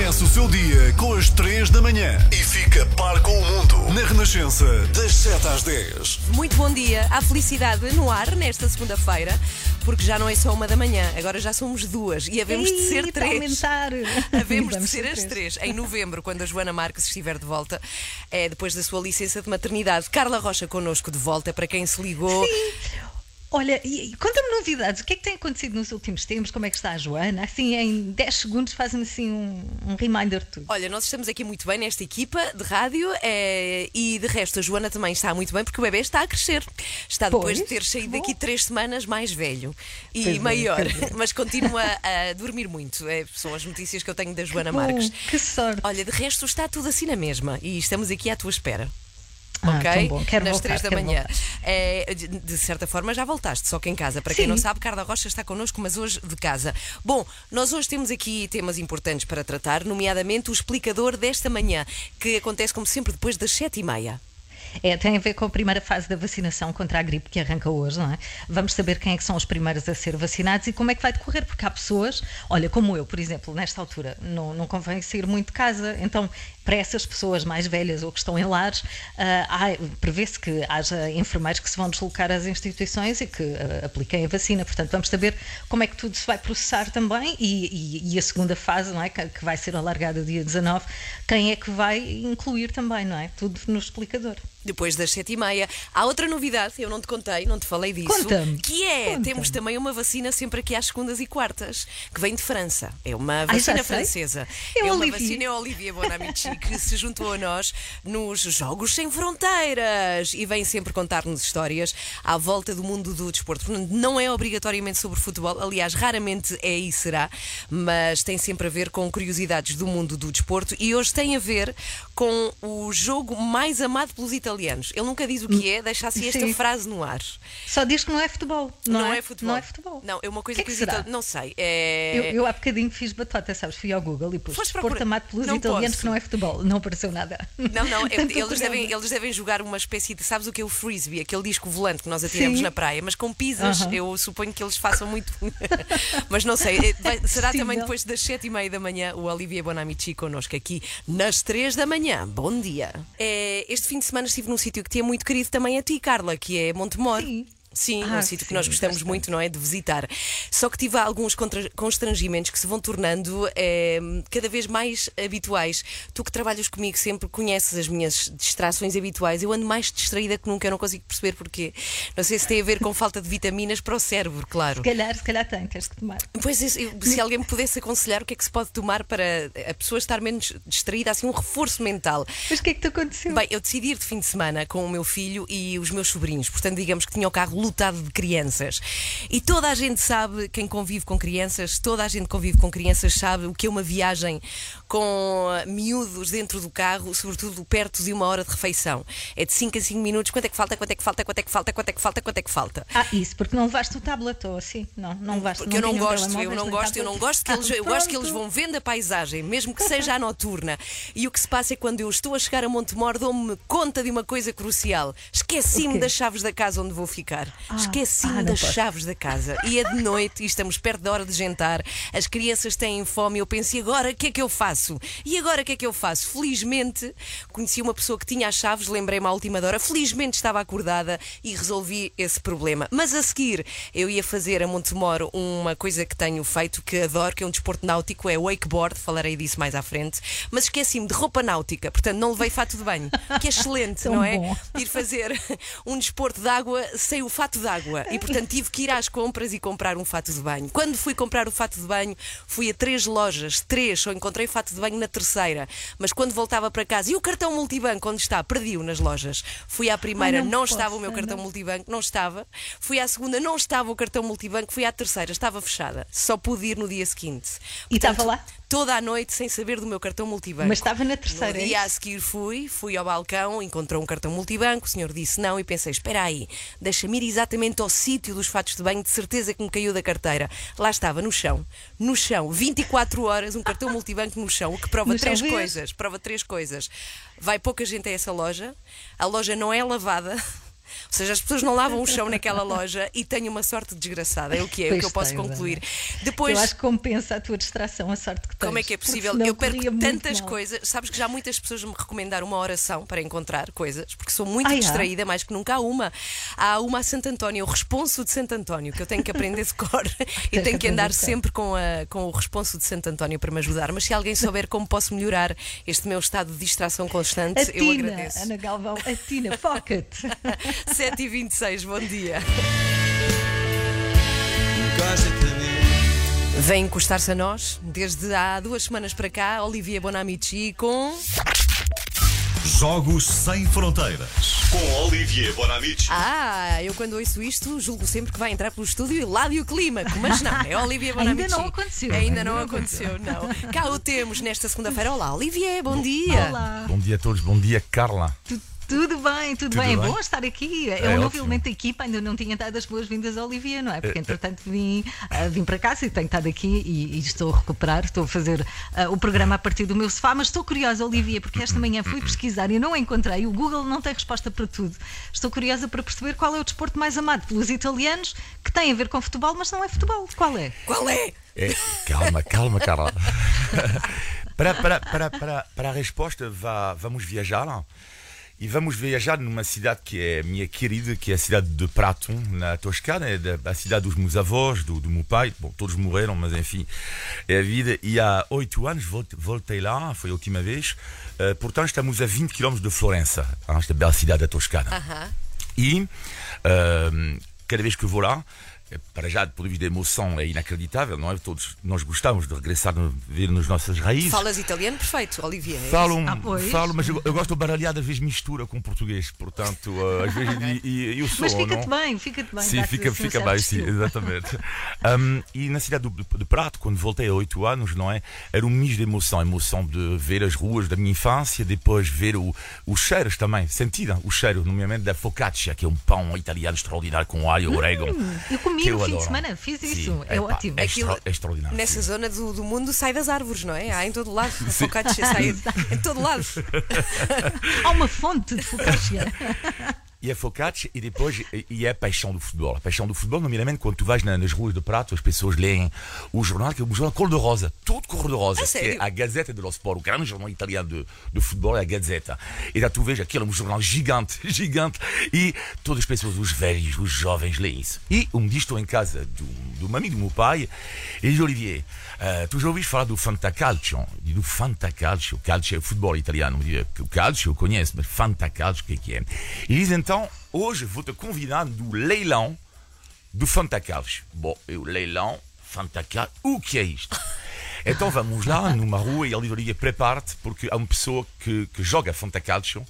Começa o seu dia com as 3 da manhã e fica par com o mundo na Renascença, das 7 às 10. Muito bom dia. Há felicidade no ar nesta segunda-feira, porque já não é só uma da manhã, agora já somos duas e havemos de ser Ei, três. aumentar. Havemos de Vamos ser as três. Em novembro, quando a Joana Marques estiver de volta, é depois da sua licença de maternidade. Carla Rocha connosco de volta, para quem se ligou. Olha, e, e conta-me novidades. O que é que tem acontecido nos últimos tempos? Como é que está a Joana? Assim, em 10 segundos, faz-me assim um, um reminder de tudo. Olha, nós estamos aqui muito bem nesta equipa de rádio eh, e de resto a Joana também está muito bem porque o bebê está a crescer. Está depois Pois, de ter saído que daqui bom. três semanas mais velho e Pois é, maior, pois mas continua a dormir muito. É, são as notícias que eu tenho da Joana Bom, Marques. que sorte. Olha, de resto está tudo assim na mesma e estamos aqui à tua espera. Ah, ok? bom. Quero Nas voltar, três da manhã. É, de, de certa forma já voltaste, só que em casa. Para quem Sim. não sabe, Carla Rocha está connosco, mas hoje de casa. Bom, nós hoje temos aqui temas importantes para tratar, nomeadamente o explicador desta manhã, que acontece como sempre depois das sete e meia. É, tem a ver com a primeira fase da vacinação contra a gripe que arranca hoje, não é? Vamos saber quem é que são os primeiros a ser vacinados e como é que vai decorrer, porque há pessoas, olha, como eu, por exemplo, nesta altura, não, não convém sair muito de casa, então para essas pessoas mais velhas ou que estão em lares, há- prevê-se que haja enfermeiros que se vão deslocar às instituições e que ah, apliquem a vacina. Portanto, vamos saber como é que tudo se vai processar também e, e- e a segunda fase, não é? Que, que vai ser alargada dia 19, quem é que vai incluir também, não é? Tudo no explicador. Depois das sete e meia. Há outra novidade, eu não te contei, não te falei disso. Conta-me. Que é, Conta-me. temos também uma vacina sempre aqui às segundas e quartas, que vem de França. É uma já vacina francesa. É é o uma vacina, é o Olivier Bonamici, que se juntou a nós nos Jogos Sem Fronteiras e vem sempre contar-nos histórias à volta do mundo do desporto. Não é obrigatoriamente sobre futebol, aliás, raramente é e será, mas tem sempre a ver com curiosidades do mundo do desporto e hoje tem a ver com o jogo mais amado pelos italianos. Ele nunca diz o que é, deixa assim esta Sim. frase no ar. Só diz que não é futebol. Não, Não, é? é futebol. Não é futebol. Não, é uma coisa que é que, que os será? italianos. Não sei. É... Eu, eu há bocadinho fiz batota, sabes? Fui ao Google e pus procurar- amado pelos Não italianos posso. que não é futebol. Não apareceu nada. Não, não, é- eles, devem, eles devem jogar uma espécie de. Sabes o que é o frisbee? Aquele disco volante que nós atiramos Sim. na praia, mas com pisas, Aham. eu suponho que eles façam muito. mas não sei, vai- será Possível. também depois das sete e meia da manhã o Olivier Bonamici connosco aqui nas três da manhã. Bom dia. É, este fim de semana estive num sítio que te é muito querido também a ti, Carla, que é Montemor. Sim. Sim, Ah, um sítio que nós gostamos bastante. muito, não é? De visitar. Só que tive alguns constrangimentos que se vão tornando eh, cada vez mais habituais. Tu que trabalhas comigo sempre conheces as minhas distrações habituais. Eu ando mais distraída que nunca, eu não consigo perceber porquê. Não sei se tem a ver com falta de vitaminas para o cérebro, claro. Se calhar, se calhar tem, tens que tomar. Pois, eu- se alguém me pudesse aconselhar o que é que se pode tomar para a pessoa estar menos distraída, assim, um reforço mental. Mas o que é que te aconteceu? Bem, eu decidi ir de fim de semana com o meu filho e os meus sobrinhos. Portanto, digamos que tinha o carro lotado de crianças. E toda a gente sabe, quem convive com crianças, toda a gente convive com crianças sabe o que é uma viagem com ah, miúdos dentro do carro, sobretudo perto de uma hora de refeição. É de 5 a 5 minutos. Quanto é que falta? Quanto é que falta? Quanto é que falta? Quanto é que falta? Quanto é que falta? Ah, isso, porque não levaste o tablet ou assim? Não, não levaste Porque eu não gosto, eu não gosto, eu não tablet? gosto que Ah, eles, eu gosto que eles vão vendo a paisagem, mesmo que seja à noturna. E o que se passa é quando eu estou a chegar a Montemor, dou-me conta de uma coisa crucial. Esqueci-me das chaves da casa onde vou ficar. Ah, Esqueci-me ah, não das posso. chaves da casa. E é de noite e estamos perto da hora de jantar. As crianças têm fome. Eu penso, e agora o que é que eu faço? E agora o que é que eu faço? Felizmente conheci uma pessoa que tinha as chaves, lembrei-me à última hora. Felizmente estava acordada e resolvi esse problema. Mas a seguir eu ia fazer a Montemor uma coisa que tenho feito, que adoro, que é um desporto náutico, é wakeboard. Falarei disso mais à frente. Mas esqueci-me de roupa náutica, portanto não levei fato de banho, que é excelente, não é? bom. ir fazer um desporto de água sem o fato de água. E portanto tive que ir às compras e comprar um fato de banho. Quando fui comprar o fato de banho, fui a três lojas, três, só encontrei fato de banho na terceira. Mas quando voltava para casa, e o cartão multibanco, onde está? Perdi-o nas lojas. Fui à primeira, não não, estava o meu não. cartão multibanco, não estava. Fui à segunda, não estava o cartão multibanco. Fui à terceira, estava fechada. Só pude ir no dia seguinte. E Portanto, estava lá? Toda a noite sem saber do meu cartão multibanco. Mas estava na terceira, No é dia a seguir fui, fui ao balcão, encontrou um cartão multibanco, o senhor disse não e pensei, espera aí, deixa-me ir exatamente ao sítio dos fatos de banho, de certeza que me caiu da carteira. Lá estava, no chão, no chão, 24 horas, um cartão multibanco no chão, o que prova No três coisas, prova três coisas. Vai pouca gente a essa loja, a loja não é lavada. Ou seja, as pessoas não lavam o chão naquela loja e têm uma sorte desgraçada. É o que é, é o que eu posso concluir. Depois. Eu acho que compensa a tua distração, a sorte que tens. Como é que é possível? Eu perco tantas coisas. Sabes que já muitas pessoas me recomendaram uma oração para encontrar coisas, porque sou muito Ah, é? distraída, mais que nunca há uma. Há uma a Santo António, o responso de Santo António, que eu tenho que aprender de cor e tenho que andar sempre com, a, com o responso de Santo António para me ajudar. Mas se alguém souber como posso melhorar este meu estado de distração constante, A eu Tina, agradeço. Ana Galvão, a Tina, foca-te. 7h26, bom dia. Vem encostar-se a nós, desde há duas semanas para cá, Olivia Bonamici com. Jogos sem fronteiras. Com Olivier Bonamici. Ah, eu quando ouço isto, julgo sempre que vai entrar pelo estúdio e Ládio Clímaco, mas não, é Olivia Bonamici. Ainda não aconteceu. Ainda não aconteceu, não. Cá o temos nesta segunda-feira. Olá, Olivier, bom dia. Olá. Bom dia a todos, bom dia Carla. Tu- Tudo bem, tudo, Tudo bem. É bom estar aqui. É, É um novo elemento da equipa. Ainda não tinha dado as boas-vindas a Olivia, não é? Porque entretanto vim, ah, vim para casa e tenho estado aqui e, e estou a recuperar. Estou a fazer ah, o programa a partir do meu sofá. Mas estou curiosa, Olivia, porque esta manhã fui pesquisar e não encontrei. O Google não tem resposta para tudo. Estou curiosa para perceber qual é o desporto mais amado pelos italianos que tem a ver com futebol, mas não é futebol. Qual é? Qual é? É, calma, calma, Carla. para, para, para, para, para a resposta, vá, vamos viajar. E vamos viajar numa cidade que é minha querida, que é a cidade de Prato, na Toscana, é da, a cidade dos meus avós, do, do meu pai. Bom, todos morreram, mas enfim, é a vida. E há oito anos volte- voltei lá, foi a última vez. Eh, portanto, estamos a 20 km de Florença, esta bela cidade da Toscana. Aham. E ehm, cada vez que vou lá, para já, do ponto de vista da emoção, é inacreditável, não é? Todos nós gostamos de regressar, a ver nas nossas raízes. Falas italiano perfeito, Olivier. é Falo? Ah, falo, mas eu, eu gosto de baralhar, às vezes mistura com português, portanto, eh, às vezes, e, e, e eu sou, Mas fica-te bem, fica-te bem. Sim, fica, fica bem, sim, exatamente. Um, e na cidade do, de Prato, quando voltei há oito anos, não é? Era um misto de emoção, a emoção de ver as ruas da minha infância, depois ver o, os cheiros também, sentir o cheiro, nomeadamente da focaccia, que é um pão italiano extraordinário com alho e orégano. Hum, Eu comi eu fim de adoro. semana, fiz Sim, isso. É, epá, ótimo. É, Aquilo- extra- é extraordinário. Nessa sim. zona do, do mundo sai das árvores, não é? Há em todo lado. A focaccia sai em todo lado. Há uma fonte de focaccia. E a focaccia e depois e- e é a paixão do futebol. A paixão do futebol, nomeadamente quando tu vais na- nas ruas de Prato, as pessoas leem o jornal, que é um jornal cor-de-rosa, todo cor-de-rosa, que sério? é a Gazeta dello Sport, o grande jornal italiano de, de futebol é a Gazeta. E daí tu vês aquilo, é um jornal gigante, gigante, e todas as pessoas, os velhos, os jovens, leem isso. E um dia estou em casa de um, de um amigo do meu pai, e diz Olivier, ah, tu já ouviste falar do Fantacalcio? Eu digo, Fantacalcio, calcio é o futebol italiano. Eu digo, o calcio eu conheço, mas Fantacalcio, o que é que é? E diz então, hoje vou-te convidar do leilão do Fantacalcio. Bom, e o leilão, Fantacalcio, o que é isto? Então vamos lá, numa rua, e ele Olivier, prepara-te, porque há uma pessoa que, que joga Fantacalcio,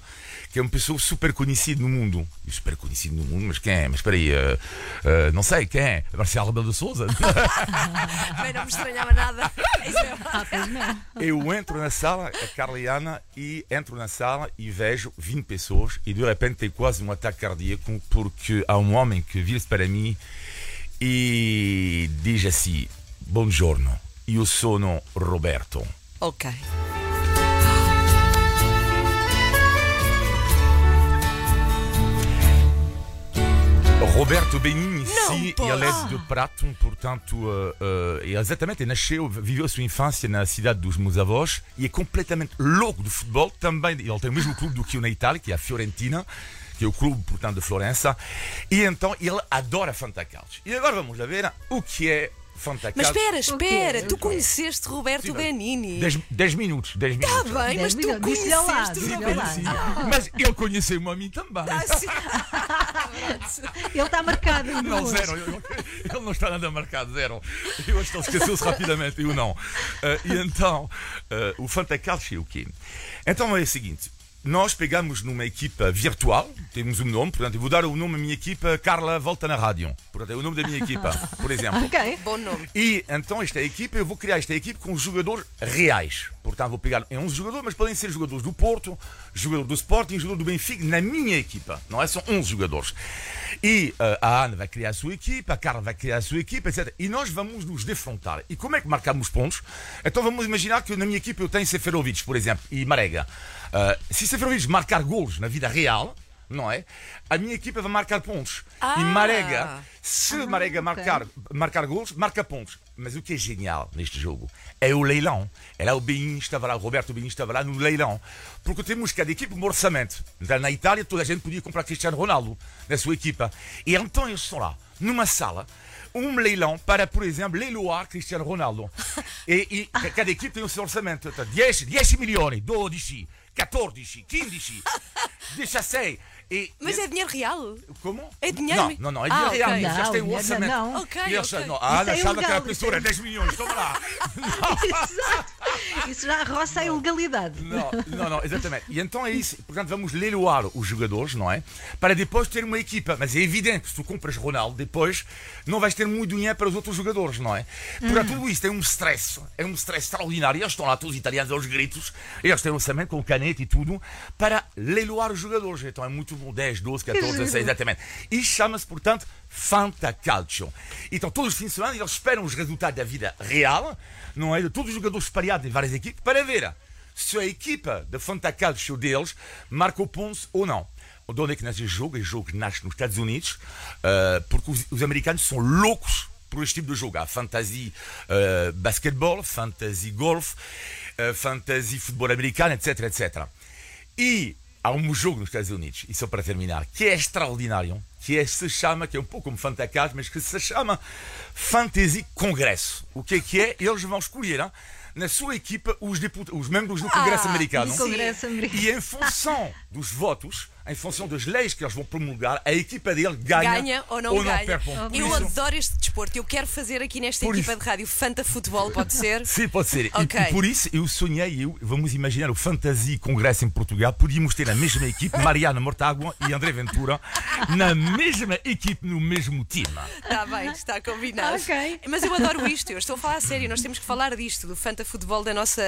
que é uma pessoa super conhecida no mundo. Super conhecido no mundo, mas quem é? Mas espera aí, eh, eh, não sei, quem é? Marcelo Rebelo de Souza? Bem, não me estranhava nada. Isso é- Ah. Eu entro na sala, a Carla e entro na sala e vejo 20 pessoas e de repente tem quase um ataque cardíaco porque há um homem que vira-se para mim e diz assim: Buongiorno, io sono Roberto. Ok. Roberto Benigni, sim, ele é de Prato, portanto, uh, uh, e exatamente, nasceu, viveu a sua infância na cidade dos meus avós e é completamente louco de futebol. Também, ele tem o mesmo clube do que eu na Itália, que é a Fiorentina, que é o clube, portanto, de Florença. E então, ele adora Fantacalcio. E agora vamos lá ver o que é Mas espera, espera, tu conheceste Roberto Sim, Benini. 10 minutos, 10 Está minutos. bem, mas tu minutos. Lá, conheceste disse-lhe Roberto. lá. Mas ele conheceu-me a mim também. Sim. Ele está marcado. Não, duas. zero. Ele, não está nada marcado, zero. Eu acho que ele esqueceu-se rapidamente, eu não. Eh, e então, eh, o Fantacalcio é o quê? Então é o seguinte. Nós pegamos numa equipa virtual, temos um nome, portanto, eu vou dar o nome à minha equipa Carla Volta na Rádio. Portanto, é o nome da minha equipa, por exemplo. Ok. Bom nome. E então esta equipa, eu vou criar esta equipe com jogadores reais. Portanto, vou pegar em 11 jogadores, mas podem ser jogadores do Porto, jogador do Sporting, jogador do Benfica, na minha equipa. Não é? São 11 jogadores. E eh, a Ana vai criar a sua equipa, a Carla vai criar a sua equipa, etc. E nós vamos nos defrontar. E como é que marcamos pontos? Então vamos imaginar que na minha equipa eu tenho Seferovic, por exemplo, e Marega. Eh, se Seferovic marcar golos na vida real, não é? A minha equipa vai marcar pontos. Ah. E Marega, se Marega ok. marcar, marcar gols, marca pontos. Mas o que é genial neste jogo é o leilão. Era o Bein, estava lá, o Roberto Bein estava lá no leilão. Porque temos cada equipe um orçamento. Então, na Itália, toda a gente podia comprar Cristiano Ronaldo na sua equipa. E então eles estão lá, numa sala, um leilão para, por exemplo, leiloar Cristiano Ronaldo. E, e cada equipe tem o seu orçamento. Então, 10, 10 milhões, 12, 14, 15, 16. E, Mas e- é dinheiro real. como? É dinheiro? Não, não, não, é Ah, dinheiro real. ok. Eles Não, têm um não, orçamento. não. Ok, E eles, ok. não, ah, é achava que era ilegal, pintura, isso é- 10 milhões, toma lá. Exato. Isso já roça a ilegalidade. Não, não, não, exatamente. E então é isso. Portanto, vamos leiloar os jogadores, não é? Para depois ter uma equipa. Mas é evidente que se tu compras Ronaldo, depois não vais ter muito dinheiro para os outros jogadores, não é? Portanto, tudo isto é um stress. É um stress extraordinário. Eles estão lá todos os italianos aos gritos. Eles têm um orçamento com caneta e tudo para leiloar os jogadores. Então é muito bom. 10, 12, 14, 16, exatamente. E chama-se, portanto, Fantacalcio. Então, todos os fins de semana, eles esperam os resultados da vida real, não é? De todos os jogadores espalhados em várias equipes, para ver se a equipa de Fantacalcio deles marcou pontos ou não. De onde é que nasce o jogo? O jogo nasce nos Estados Unidos, eh, porque os, os americanos são loucos por este tipo de jogo. Há fantasy eh, basquetebol, fantasy golf, eh, fantasy futebol americano, etc, etc. E há um jogo nos Estados Unidos, e só para terminar, que é extraordinário, que é, se chama, que é um pouco como Fantacas, mas que se chama Fantasy Congresso. O que é que é? Eles vão escolher hein, na sua equipa os, os membros do Congresso Ah, americano. do Congresso americano. E em função dos votos, em função das leis que eles vão promulgar, a equipa dele ganha, Ganha ou não ganha. perde ponto. Eu isso- adoro este desporto. Eu quero fazer aqui nesta equipa isso- de rádio Fanta Futebol, pode ser? Sim, pode ser. E- Ok. E, por isso eu sonhei, eu, vamos imaginar o Fantasy Congresso em Portugal, podíamos ter a mesma equipe, Mariana Mortágua e André Ventura, na mesma equipe, no mesmo time. Está bem, está combinado. Ok. Mas eu adoro isto, eu estou a falar a sério, nós temos que falar disto, do Fanta Futebol da nossa,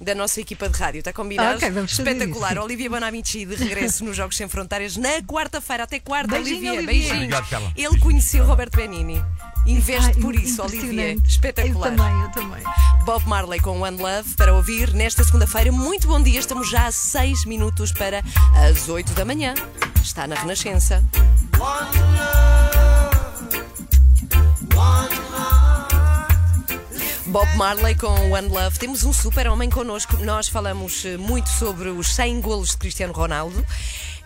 da nossa equipa de rádio, está combinado? Ok, vamos fazer Espetacular. Olivia Bonamici de regresso nos Jogos Sem Fronteiras na quarta-feira, até quarta, Beijinho, Olivia. Olivia. Beijinhos. Obrigado, Carla. Ele conheceu Roberto Benini. Investe por isso, Olivia. Espetacular. Eu também, eu também. Bob Marley com One Love para ouvir nesta segunda-feira. Muito bom dia, estamos já a 6 minutos para as 8 da manhã. Está na Renascença. Bob Marley com One Love. Temos um super-homem connosco. Nós falamos eh, muito sobre os 100 golos de Cristiano Ronaldo.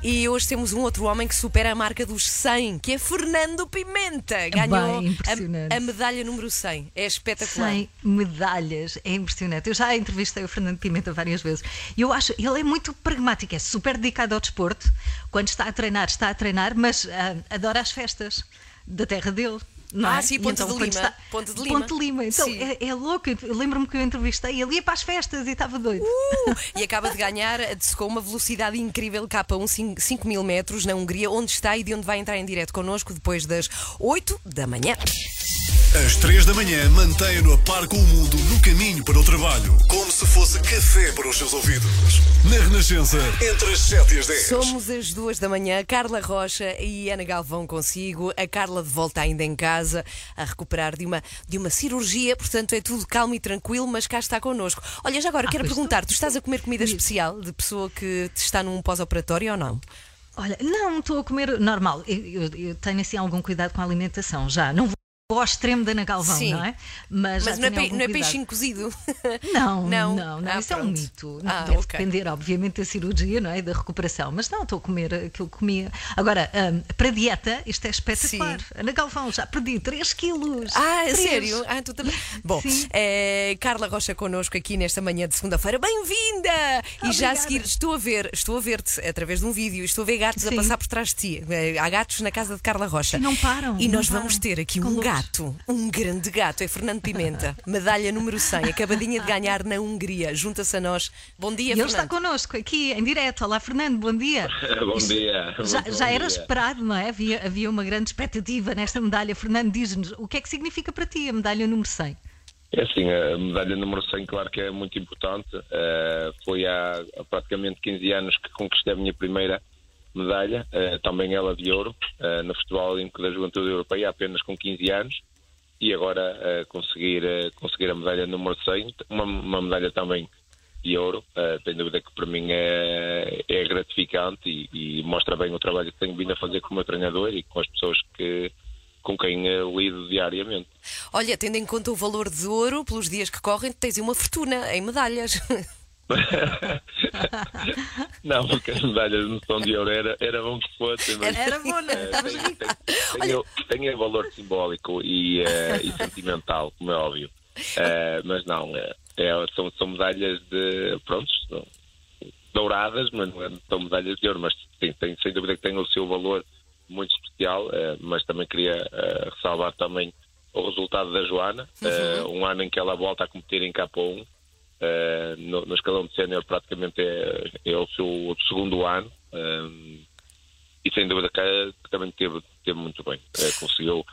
E hoje temos um outro homem que supera a marca dos 100, que é Fernando Pimenta. Ganhou Bem a, a medalha número 100. É espetacular. 100 medalhas, é impressionante. Eu já entrevistei o Fernando Pimenta várias vezes e eu acho, ele é muito pragmático, é super dedicado ao desporto. Quando está a treinar, está a treinar, mas ah, adora as festas da terra dele. Não Ah, é? sim, E Ponte de quando Lima. Ponte de Lima. Ponte de Lima. Então, é, é louco. Lembro-me que eu entrevistei, ele ia para as festas e estava doido. Uh, e acaba de ganhar de- com uma velocidade incrível K1 5 mil metros na Hungria, onde está e de onde vai entrar em direto connosco depois das 8 da manhã. Às 3 da manhã, mantenha-no a par com o mundo no caminho para o trabalho. Como se fosse café para os seus ouvidos. Na Renascença, entre as 7 e as 10. Somos as duas da manhã, Carla Rocha e Ana Galvão consigo. A Carla de volta ainda em casa, a recuperar de uma, de uma cirurgia, portanto é tudo calmo e tranquilo, mas cá está connosco. Olha, já agora quero pois perguntar: tu estás a comer comida especial de pessoa que está num pós-operatório ou não? Olha, não, estou a comer normal. Eu, eu- eu tenho assim algum cuidado com a alimentação já. Não vou ao extremo da Ana Galvão, Sim. não é? Mas, Mas não é, não é peixinho cozido. Não, Não? não, não, Ah, isso é um pronto. mito. Ah, Deve ok. depender, obviamente, da cirurgia, não é? Da recuperação. Mas não, estou a comer aquilo que comia. Agora, hum, para dieta, isto é espetacular. Sim. Ana Galvão, já perdi 3 quilos. Ah, é Três. sério? Ah, tu também. Bom, eh, Carla Rocha connosco aqui nesta manhã de segunda-feira. Bem-vinda! E já a seguir estou a ver, estou a ver-te através de um vídeo, estou a ver gatos a Sim. passar por trás de ti. Eh, Há gatos na casa de Carla Rocha. E não param, E não nós vamos param. ter aqui Com um luz. Gato, um grande gato, é Fernando Pimenta, medalha número 100, acabadinha de ganhar na Hungria. Junta-se a nós. Bom dia, E ele está Fernando. connosco aqui em direto. Olá, Fernando, bom dia. Bom dia. Já, Muito já bom era dia. esperado, não é? Havia, havia uma grande expectativa nesta medalha. Fernando, diz-nos o que é que significa para ti a medalha número 100? É assim, a medalha número 100, claro que é muito importante. Eh, foi há, há praticamente 15 anos que conquistei a minha primeira medalha, eh, também ela de ouro, eh, no Futebol Olímpico da Juventude Europeia, apenas com 15 anos. E agora eh, conseguir, conseguir a medalha número 100, uma, uma medalha também de ouro. Uh, sem dúvida que para mim é, é gratificante e, e, mostra bem o trabalho que tenho vindo a fazer com o meu treinador e com as pessoas que com quem lido diariamente. Olha, tendo em conta o valor de ouro pelos dias que correm, tens uma fortuna em medalhas. não, porque as medalhas no som de ouro era, era bom que fosse. Mas, era bom, não é? tem, tem, tem, valor simbólico e, uh, e sentimental, como é óbvio. Uh, mas não, é, é, são, são medalhas de. Pronto, douradas, mas não é, são medalhas de ouro, mas sim, tem, sem dúvida que tem o seu valor muito especial, uh, mas também queria ressalvar também o resultado da Joana, uhum. um ano em que ela volta a competir em K1 Uh, no, no, escalão de sénior praticamente é, é, o seu segundo ano um, e sem dúvida que, que também teve, teve muito bem. Uh, conseguiu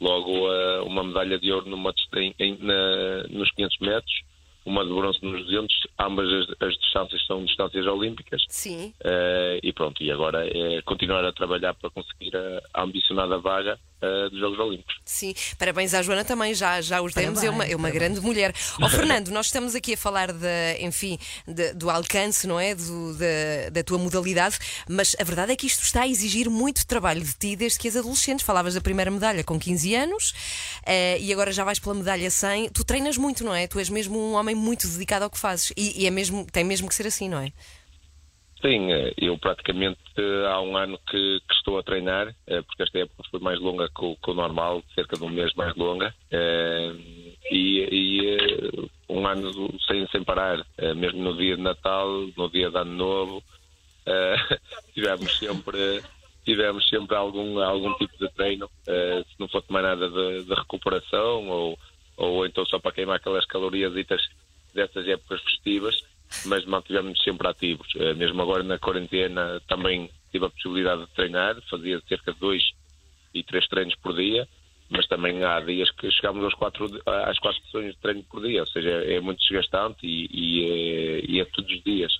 logo uh, uma medalha de ouro numa, em, em, na, nos 500 metros, uma de bronze nos 200, ambas as, as distâncias são distâncias olímpicas. Sim. e pronto, e agora é continuar a trabalhar para conseguir a, a ambicionada vaga uh, dos Jogos Olímpicos. Sim, parabéns à Joana também, já, já os demos, é uma, é uma grande mulher. Ó oh, Fernando, nós estamos aqui a falar de, enfim, de, do alcance, não é? Do, de, da tua modalidade, mas a verdade é que isto está a exigir muito trabalho de ti desde que és adolescente. Falavas da primeira medalha com 15 anos uh, e agora já vais pela medalha 100. Tu treinas muito, não é? Tu és mesmo um homem muito dedicado ao que fazes e, e é mesmo, tem mesmo que ser assim, não é? Sim, eh, eu praticamente eh, há um ano que, que, estou a treinar, eh, porque esta época foi mais longa que o, que o normal, cerca de um mês mais longa, e, e um ano sem, sem parar, mesmo no dia de Natal, no dia de Ano Novo, tivemos sempre tivemos sempre algum, algum tipo de treino, se não fosse mais nada de, de, recuperação ou, ou então só para queimar aquelas calorias dessas épocas festivas mas mantivemos-nos sempre ativos. Eh, mesmo agora na quarentena também tive a possibilidade de treinar, fazia cerca de dois e três treinos por dia, mas também há dias que chegamos aos quatro, às quatro sessões de treino por dia, ou seja, é muito desgastante e, e, é, e é todos os dias.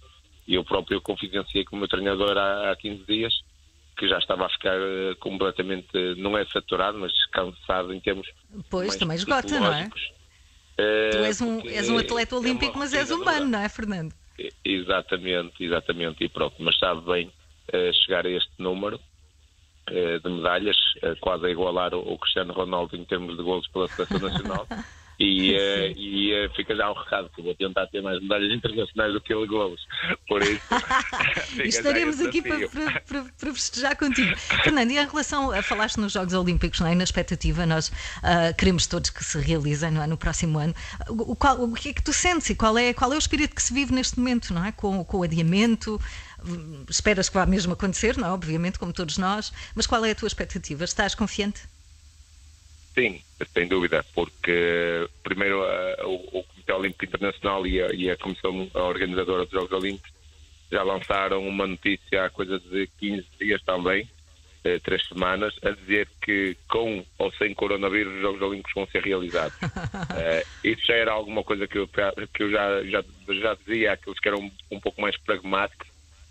Eu próprio confidenciei com o meu treinador há, há 15 dias que já estava a ficar eh, completamente, não é saturado, mas cansado em termos. Pois, também esgota, não é? Tu és um, és um atleta é olímpico, é mas és humano, não é, Fernando? Exatamente, exatamente, e pronto, mas sabe bem uh, chegar a este número uh, de medalhas, uh, quase a igualar o, o, Cristiano Ronaldo em termos de golos pela Seleção Nacional. E, uh, e uh, fica já um recado que vou tentar ter mais medalhas internacionais do que ele golos. Por isso, estaremos aqui para, para, para, para, festejar contigo. Fernando, e em relação a falaste nos Jogos Olímpicos, não é? na expectativa, nós uh, queremos todos que se realizem não é? no próximo ano. O, qual, o que é que tu sentes e qual é, qual é o espírito que se vive neste momento, não é? Com, com o adiamento? Esperas que vá mesmo acontecer, não é? Obviamente, como todos nós, mas qual é a tua expectativa? Estás confiante? Sim, sem dúvida, porque primeiro o, o, Comitê Olímpico Internacional e a, e a Comissão Organizadora dos Jogos Olímpicos já lançaram uma notícia há coisa de 15 dias também, eh, três semanas, a dizer que com ou sem coronavírus os Jogos Olímpicos vão ser realizados. eh, isso já era alguma coisa que eu, que eu já, já, já dizia àqueles que eram um, um pouco mais pragmáticos.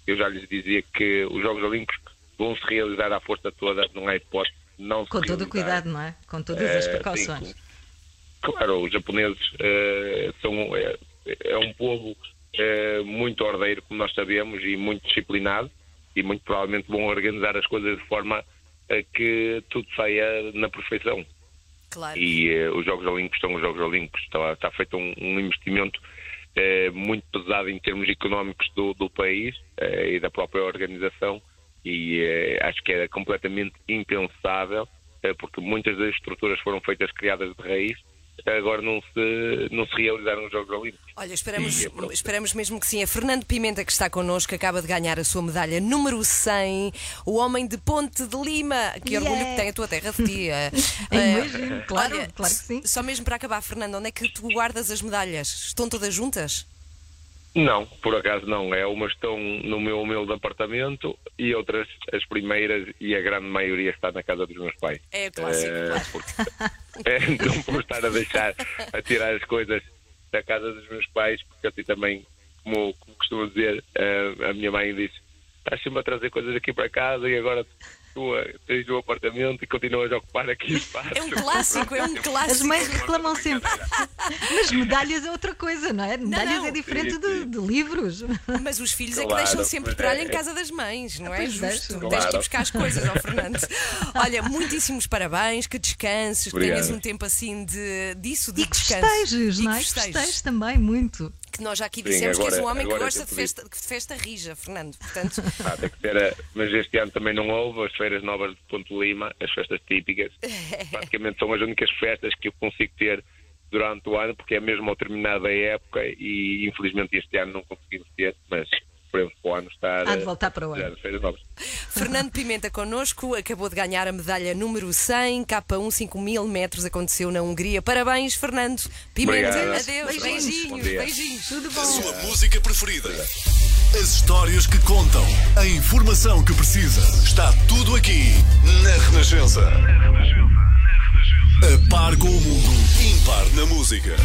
Eu já lhes dizia que os Jogos Olímpicos vão se realizar à força toda, não é hipótese não Com todo o cuidado, não é? Com todas as eh, precauções. Sim, claro, os japoneses uh, são, é, é, um povo uh, muito ordeiro, como nós sabemos, e muito disciplinado, e muito provavelmente vão organizar as coisas de forma a que tudo saia na perfeição. Claro. E uh, os Jogos Olímpicos são os Jogos Olímpicos. Está, está feito um, um investimento muito pesado em termos económicos do, do país e da própria organização e eh, acho que era completamente impensável, eh, porque muitas das estruturas foram feitas criadas de raiz, agora não se, não se realizaram os Jogos Olímpicos. Olha, esperamos, e, é esperamos mesmo que sim. É Fernando Pimenta que está connosco, acaba de ganhar a sua medalha número 100, o homem de Ponte de Lima. Que yeah. orgulho que tem a tua terra de ti. Imagino, claro, Olha, claro que sim. Só mesmo para acabar, Fernando, onde é que tu guardas as medalhas? Estão todas juntas? Não, por acaso não. É umas estão no meu humilde apartamento e outras, as primeiras e a grande maioria está na casa dos meus pais. É clássico, é. Porque, é, não por estar a deixar a tirar as coisas da casa dos meus pais, porque assim também, como, como costumo dizer, a, a minha mãe disse, estás sempre a trazer coisas aqui para casa e agora tua, tens o apartamento e continuas a ocupar aqui espaço. É um clássico, é um As clássico. mães reclamam sempre. Mas medalhas é outra coisa, não é? Medalhas não. é diferente Sim, de, sim. de livros. Mas os filhos é que Claro, deixam sempre tralha é- em casa das mães, não é justo? deixam. Tens que ir Claro. buscar as coisas ao Fernando. Olha, muitíssimos parabéns, que descanses, que tenhas um tempo assim de, disso, de E que descanso. festejes, E não que é? Que festejes. festejes também, muito. Que nós já aqui Sim, dissemos que és um agora- homem que agora gosta de festa, de festa rija, Fernando. Portanto, Ah, tem que ser, eh, mas este ano também não houve as feiras novas de Ponte Lima, as festas típicas. Praticamente são as únicas festas que eu consigo ter durante o ano, porque é mesmo ao terminar da época e infelizmente este ano não conseguimos ter, mas esperemos para o ano estar Há de eh, voltar para o já ano. Fernando Pimenta connosco, acabou de ganhar a medalha número 100, K1 5 mil metros, aconteceu na Hungria. Parabéns, Fernando Pimenta. Obrigado. Adeus, Beijinhos. beijinhos, Bom. Tudo A bom. sua música preferida. As histórias que contam. A informação que precisa. Está tudo aqui na Renascença. A par com o mundo, impar na música.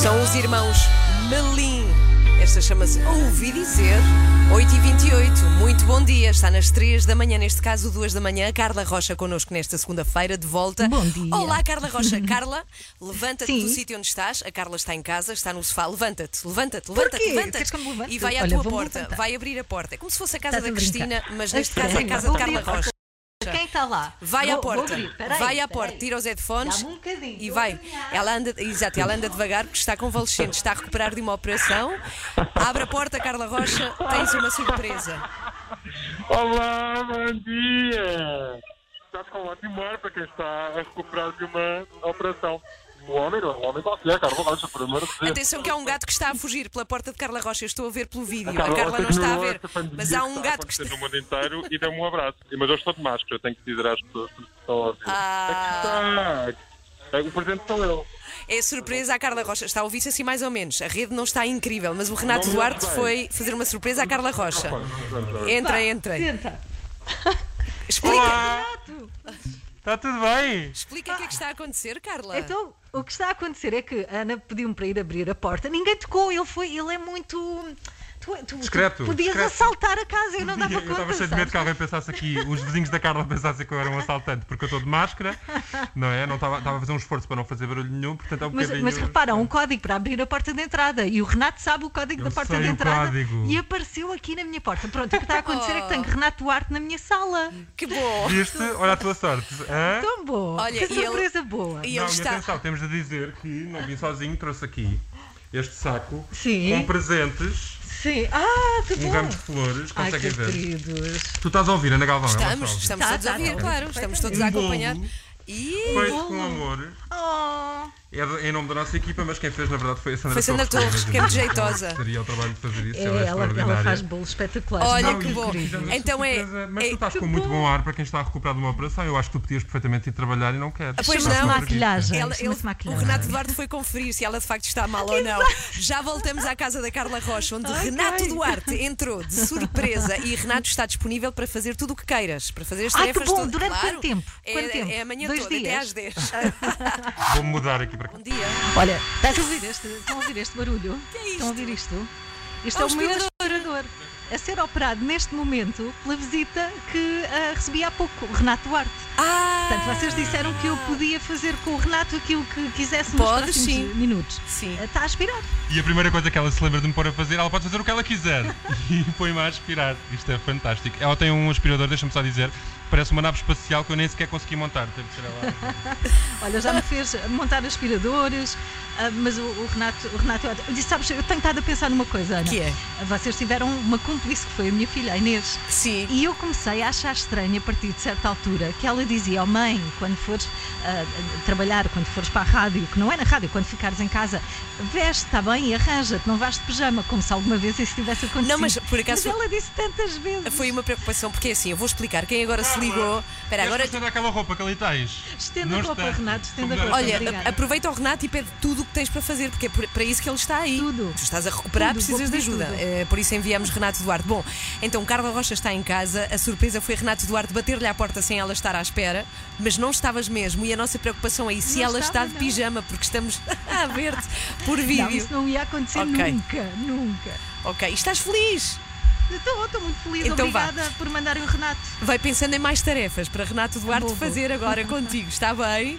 São os irmãos Melim. Esta chama-se Ouvi Dizer 8h28. Muito bom dia. Está nas 3 da manhã, neste caso 2 da manhã. Carla Rocha connosco nesta segunda-feira, de volta. Bom dia. Olá, Carla Rocha. Carla, levanta-te do sítio onde estás. A Carla está em casa, está no sofá. Levanta-te, levanta-te, levanta-te, levanta-te. E vai à Olha, tua porta. levantar. Vai abrir a porta. É como se fosse a casa Estás da? Cristina, mas neste caso é a casa de Carla Rocha. Quem está lá? Vai à Vou- vou porta, abrir. Peraí, vai à peraí. porta, tira os headphones um e vai. Ela anda, exato, ela anda devagar porque está convalescente, está a recuperar de uma operação. Abre a porta, Carla Rocha, tens uma surpresa. Olá, bom dia! Estás com um ótimo ar para quem está a recuperar de uma operação. Um homem, não, um homem qualquer, Carlos Rocha, por amor de Deus. Atenção que há um gato que está a fugir pela porta de Carla Rocha. Eu estou a ver pelo vídeo. A Carla Carla Rocha não está a ver. Mas há um está a gato que está. no mundo inteiro e dê-me um abraço. Mas eu estou de máscara, tenho que dizer às pessoas que estão a ouvir. Ah. Aqui está! O presente sou eu. É surpresa à Carla Rocha. Está a ouvir-se assim mais ou menos. A rede não está incrível, mas o Renato Não me Duarte ouve foi fazer uma surpresa à Carla Rocha. Entra, entra. Senta. Explica, Olá! Está tudo bem? explica o que é que está a acontecer, Carla. Então, o que está a acontecer é que a Ana pediu-me para ir abrir a porta. Ninguém tocou, ele foi, ele é muito. Tu, tu- tu Discreto, podias discreto. assaltar a casa, eu não dava Eu conta. estava cheio de medo que alguém pensasse aqui, os vizinhos da Carla pensassem que eu era um assaltante, porque eu estou de máscara, não é? Não estava, estava a fazer um esforço para não fazer barulho nenhum, portanto é um Mas, bocadinho. mas repara, há um código para abrir a porta de entrada e o Renato sabe o código Eu da porta sei de o entrada código. e apareceu aqui na minha porta. Pronto, o que está a acontecer é que tenho Renato Duarte na minha sala. Que bom. Viste? Olha a tua sorte. hã? Tão bom. Olha, que e ele- surpresa boa. E não, ele e está. atenção, temos de dizer que não vim sozinho, trouxe aqui este saco Sim. com presentes, Sim. Ah, que um bom. ramo de flores, Ai, conseguem que ver. queridos. Tu estás a ouvir, Ana Galvão? ela Estamos, estamos Tá, todos a tá, ouvir, tá. claro. Estamos todos a Um bolo acompanhar. E Feito com amor. Oh. É em nome da nossa equipa, mas quem fez na verdade foi a Sandra Foi Sandra Torres, que é muito jeitosa. Seria o trabalho de fazer isso, É, ela é ela, ela extraordinária. faz bolos espetaculares. Olha Não, que bom. Então é- surpresa, Mas é- tu estás com muito bom. bom ar para quem está a recuperar de uma operação. Eu acho que tu podias perfeitamente ir trabalhar e não queres. Ah, pois não. Maquilhagem. Ela- ele- o maquilhagem. Renato Duarte foi conferir se ela de facto está mal ou não. Já voltamos à casa da Carla Rocha, onde Ok. Renato Duarte entrou de surpresa e Renato está disponível para fazer tudo o que queiras, para fazer as Ai, que tarefas bom. todas. Durante Claro. quanto tempo? É, Quanto tempo? é amanhã Dois toda, até dias? às 10. Vou-me mudar aqui para cá. Bom dia. Olha, estás a ouvir este, estão a ouvir este barulho? é Estão a ouvir isto? Isto É é, um o meu aspirador. A ser operado neste momento pela visita que ah, recebi há pouco, o Renato Duarte. Ah! Portanto, vocês disseram que eu podia fazer com o Renato aquilo que quisesse nos Podes, próximos sim. minutos. Sim. Ah, Está a aspirar. E a primeira coisa que ela se lembra de me pôr a fazer, ela pode fazer o que ela quiser. E põe-me a aspirar. Isto é fantástico. Ela tem um aspirador, deixa-me só dizer, parece uma nave espacial que eu nem sequer consegui montar. Teve que ser ela. Olha, já me fez montar aspiradores, ah, mas o, o Renato, o Renato eu disse, sabes, eu tenho estado a pensar numa coisa, Ana. Que é? Vocês tiveram uma cúmplice que foi a minha filha, a Inês. Sim. E eu comecei a achar estranho a partir de certa altura que ela dizia: Oh mãe, quando fores ah, trabalhar, quando fores para a rádio, que não é na rádio, quando ficares em casa, veste, está bem, e arranja-te, não vais de pijama, como se alguma vez isso tivesse acontecido. Não, mas por acaso Mas ela disse tantas vezes. Foi uma preocupação, porque é assim, eu vou explicar. Quem agora se ligou. Espera, agora. Agora aquela roupa que ali tens. Estenda a roupa. Renato, estenda a roupa. Olha, Obrigada. aproveita o Renato e pede tudo o que tens para fazer, porque é para isso que ele está aí. Tudo. Tu estás a recuperar, Tudo, precisas de ajuda. tudo. Eh, por isso enviamos Renato Duarte. Bom, então Carla Rocha está em casa. A surpresa foi Renato Duarte bater-lhe à porta sem ela estar à espera, mas não estavas mesmo. E a nossa preocupação é se Não ela estava, está de não. pijama, porque estamos a ver-te por vídeo. Não, isso não ia acontecer Ok. nunca, nunca. Ok, e estás feliz? Estou, estou muito feliz, Então vá. obrigada por mandarem o Renato. Vai pensando em mais tarefas para Renato Duarte vou. fazer agora contigo, está bem?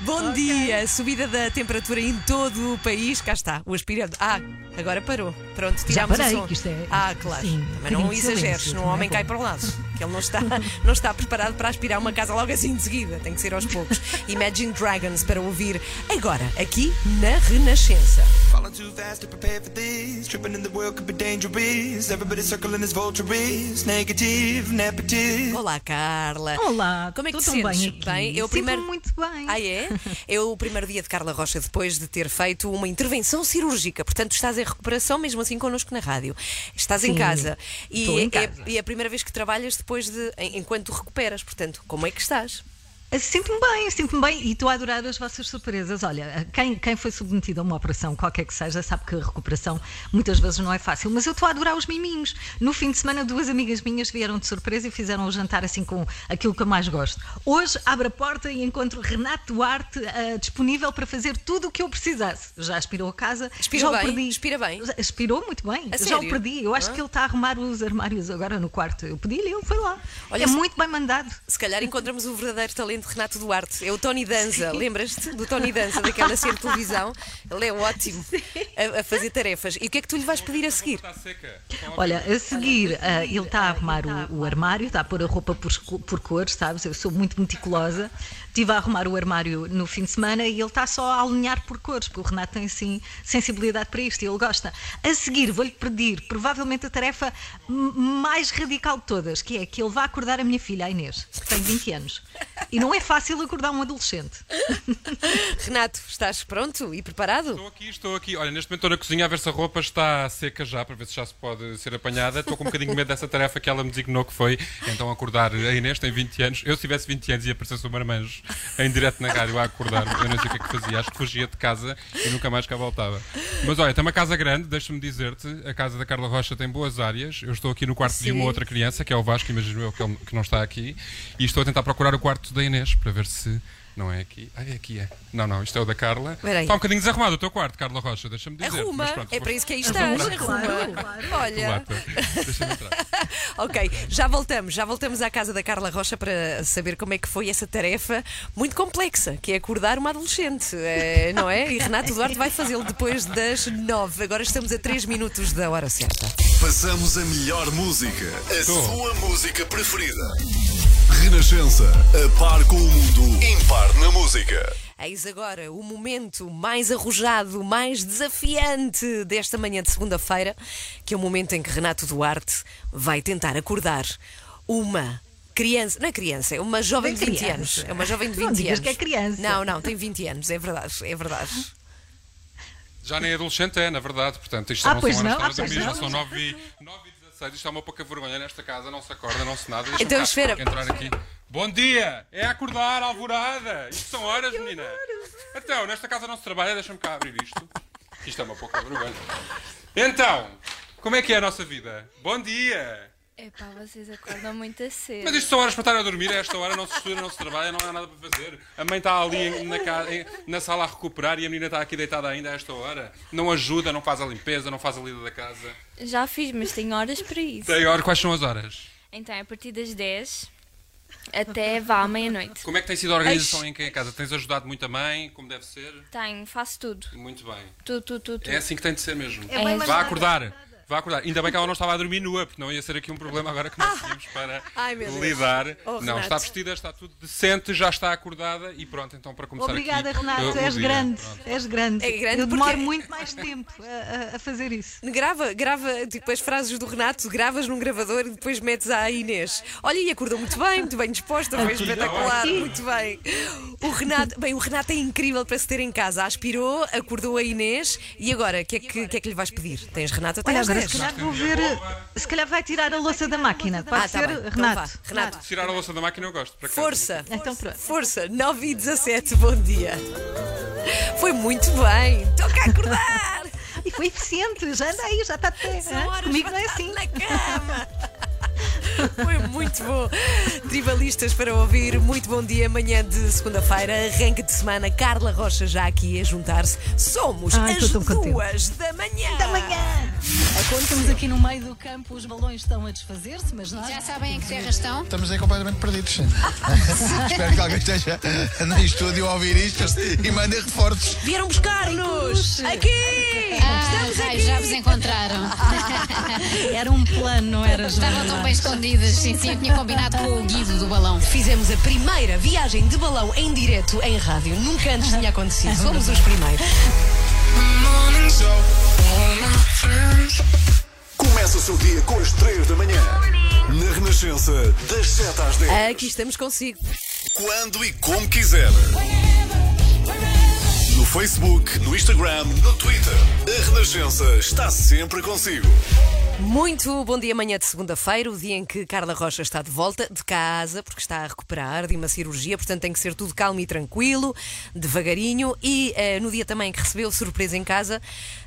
Bom Ok. dia! Subida da temperatura em todo o país, cá está, o aspirador. Ah, agora parou. Pronto, Já parei, o som. que isto é- Ah, claro. sim, Mas não exageres, senão o homem é cai para o lado. Que ele não está, não está preparado para aspirar uma casa logo assim de seguida. Tem que ser aos poucos. Imagine Dragons para ouvir agora, aqui na Renascença. Falling too fast to prepare for this. Tripping in the world could be dangerous. Everybody circling as vultures. Negative, nepotism. Olá, Carla. Olá, Como é que tão sentes? bem aqui. Bem, eu primeiro- muito bem. Ah, é? É o primeiro dia de Carla Rocha depois de ter feito uma intervenção cirúrgica. Portanto, estás em recuperação, mesmo assim connosco na rádio. Estás em Sim, casa. E em é- casa. É, é a primeira vez que trabalhas depois de. em- enquanto recuperas. Portanto, como é que estás? Sinto-me bem, sinto-me bem e estou a adorar as vossas surpresas. Olha, quem, quem foi submetido a uma operação, qualquer que seja, sabe que a recuperação muitas vezes não é fácil, mas eu estou a adorar os miminhos. No fim de semana, duas amigas minhas vieram de surpresa e fizeram um jantar assim com aquilo que eu mais gosto. Hoje abro a porta e encontro Renato Duarte ah, disponível para fazer tudo o que eu precisasse. Já aspirou a casa, Aspirou já o bem? perdi. Aspira bem? Aspirou muito bem, A já sério? o perdi. Eu acho Ah. que ele está a arrumar os armários agora no quarto. Eu pedi-lhe ele foi lá. Olha, é muito bem mandado. Se calhar encontramos o verdadeiro talento de Renato Duarte. É o Tony Danza. Lembras-te do Tony Danza, daquela série de televisão? Ele é ótimo a, a fazer tarefas. E o que é que tu lhe vais pedir a seguir? Olha, a seguir, ah, ele está a arrumar o, o armário, está a pôr a roupa por, por cores, sabes? Eu sou muito meticulosa. Estive a arrumar o armário no fim de semana e ele está só a alinhar por cores, porque o Renato tem assim sensibilidade para isto e ele gosta. A seguir, vou-lhe pedir provavelmente a tarefa mais radical de todas, que é que ele vá acordar a minha filha, a Inês, que tem 20 anos. E não é fácil acordar um adolescente. Renato, estás pronto e preparado? Estou aqui, estou aqui. Olha, neste momento estou na cozinha a ver se a roupa está seca já, para ver se já se pode ser apanhada. Estou com um bocadinho de medo dessa tarefa que ela me designou que foi. Então acordar. A Inês tem 20 anos. Eu, se tivesse 20 anos, ia aparecer o marmanjo em direto na rádio a acordar. Eu não sei o que é que fazia. Acho que fugia de casa e nunca mais cá voltava. Mas olha, tem uma casa grande, deixa-me dizer-te. A casa da Carla Rocha tem boas áreas. Eu estou aqui no quarto de uma Sim. outra criança, que é o Vasco, imagino eu que, ele- que não está aqui. E estou a tentar procurar o quarto da Inês para ver se. Não é aqui? Ah, é aqui, é. Não, não, isto é o da Carla. Espera aí. Está um bocadinho desarrumado o teu quarto, Carla Rocha, deixa-me dizer. Arruma, Mas pronto, é para isso que aí estás. Arruma, Arruma. claro, claro. Olha. Lata. Deixa-me entrar. Ok, já voltamos, já voltamos à casa da Carla Rocha para saber como é que foi essa tarefa muito complexa, que é acordar uma adolescente, eh, não é? E Renato Duarte vai fazê-lo depois das nove. Agora estamos a três minutos da hora certa. Passamos a melhor música, a Tô. sua música preferida. Renascença, a par com o mundo, impar na música. Eis agora o momento mais arrojado, mais desafiante desta manhã de segunda-feira, que é o momento em que Renato Duarte vai tentar acordar uma criança, não é criança, é uma jovem de Bem 20 criança. anos. É uma jovem de 20 Não digas anos. que é criança. Não, não, tem 20 anos, é verdade, é verdade. Já nem adolescente é, na verdade. Portanto, isto Ah, não pois são não, horas ah, para pois dormir, já não. são 9 e, 9 16. Isto é uma pouca vergonha nesta casa, não se acorda, não se nada. Então, Deixa-me cá espera. Entrar aqui. Bom dia! É acordar, alvorada! Isto são horas, menina! Então, nesta casa não se trabalha, deixa-me cá abrir isto. Isto é uma pouca vergonha. Então, como é que é a nossa vida? Bom dia! Epá, vocês acordam muito cedo. Mas isto são horas para estar a dormir, a esta hora não se estuda, não se trabalha, não há nada para fazer. A mãe está ali em- na, ca- em- na sala a recuperar e a menina está aqui deitada ainda a esta hora. Não ajuda, não faz a limpeza, não faz a lida da casa. Já fiz, mas tenho horas para isso. Tem hora, quais são as horas? Então é a partir das 10 até vá à meia-noite. Como é que tem sido a organização em quem é casa? Tens ajudado muito a mãe, como deve ser? Tenho, faço tudo. Muito bem. Tudo, tudo, tudo. tudo. É assim que tem de ser mesmo. É É. Vá acordar. Vá acordar. Ainda bem que ela não estava a dormir nua, porque não ia ser aqui um problema agora que nós tínhamos para Ai, lidar. Oh, não, Renato. está vestida, está tudo decente, já está acordada e pronto, então para começar Obrigada, aqui. Renato, uh, o és dia. grande, Pronto. és grande. É grande Eu demoro porque- muito mais tempo a, a- fazer isso. Grava, grava tipo as frases do Renato, gravas num gravador e depois metes à Inês. Olha, e acordou muito bem, muito bem disposta, foi espetacular, muito bem. O Renato, bem, o Renato é incrível para se ter em casa. Aspirou, acordou a Inês e agora, o que, é que, que é que lhe vais pedir? Tens Renato até Olha, às agora 10. se calhar vou ver. Se calhar vai tirar a louça da máquina. Pode Ah, tá ser, bem. Então Renato. Renato, Tirar a louça da máquina eu gosto. força. Então pronto. Força, 9 e 17, bom dia. Foi muito bem. Toca a acordar. E foi eficiente, já anda aí, já está de pé. Comigo não é assim. Na cama. Foi muito bom. Tribalistas para ouvir. Muito bom dia. Manhã de segunda-feira, arranque de semana. Carla Rocha já aqui a juntar-se. Somos Ai, as tão contente. duas da manhã. Da manhã! Estamos aqui no meio do campo, os balões estão a desfazer-se, mas nós. Já sabem em que terra estão? Estamos aí completamente perdidos. Espero que alguém esteja no estúdio a ouvir isto e mandem reforços. Vieram buscar-nos. Aqui. Ah, ai, já vos encontraram. Era um plano, não era, Joana? Estavam tão bem escondidas. Sim, sim, eu tinha combinado com o Guido do balão. Fizemos a primeira viagem de balão em direto em rádio. Nunca antes tinha acontecido. Somos os primeiros. Começa o seu dia com as 3 da manhã. Na Renascença, das 7 às 10. Aqui estamos consigo. Quando e como quiser. No Facebook, no Instagram, no Twitter. A Renascença está sempre consigo. Muito bom dia, manhã de segunda-feira, o dia em que Carla Rocha está de volta de casa, porque está a recuperar de uma cirurgia, portanto tem que ser tudo calmo e tranquilo, devagarinho. E eh, no dia também que recebeu surpresa em casa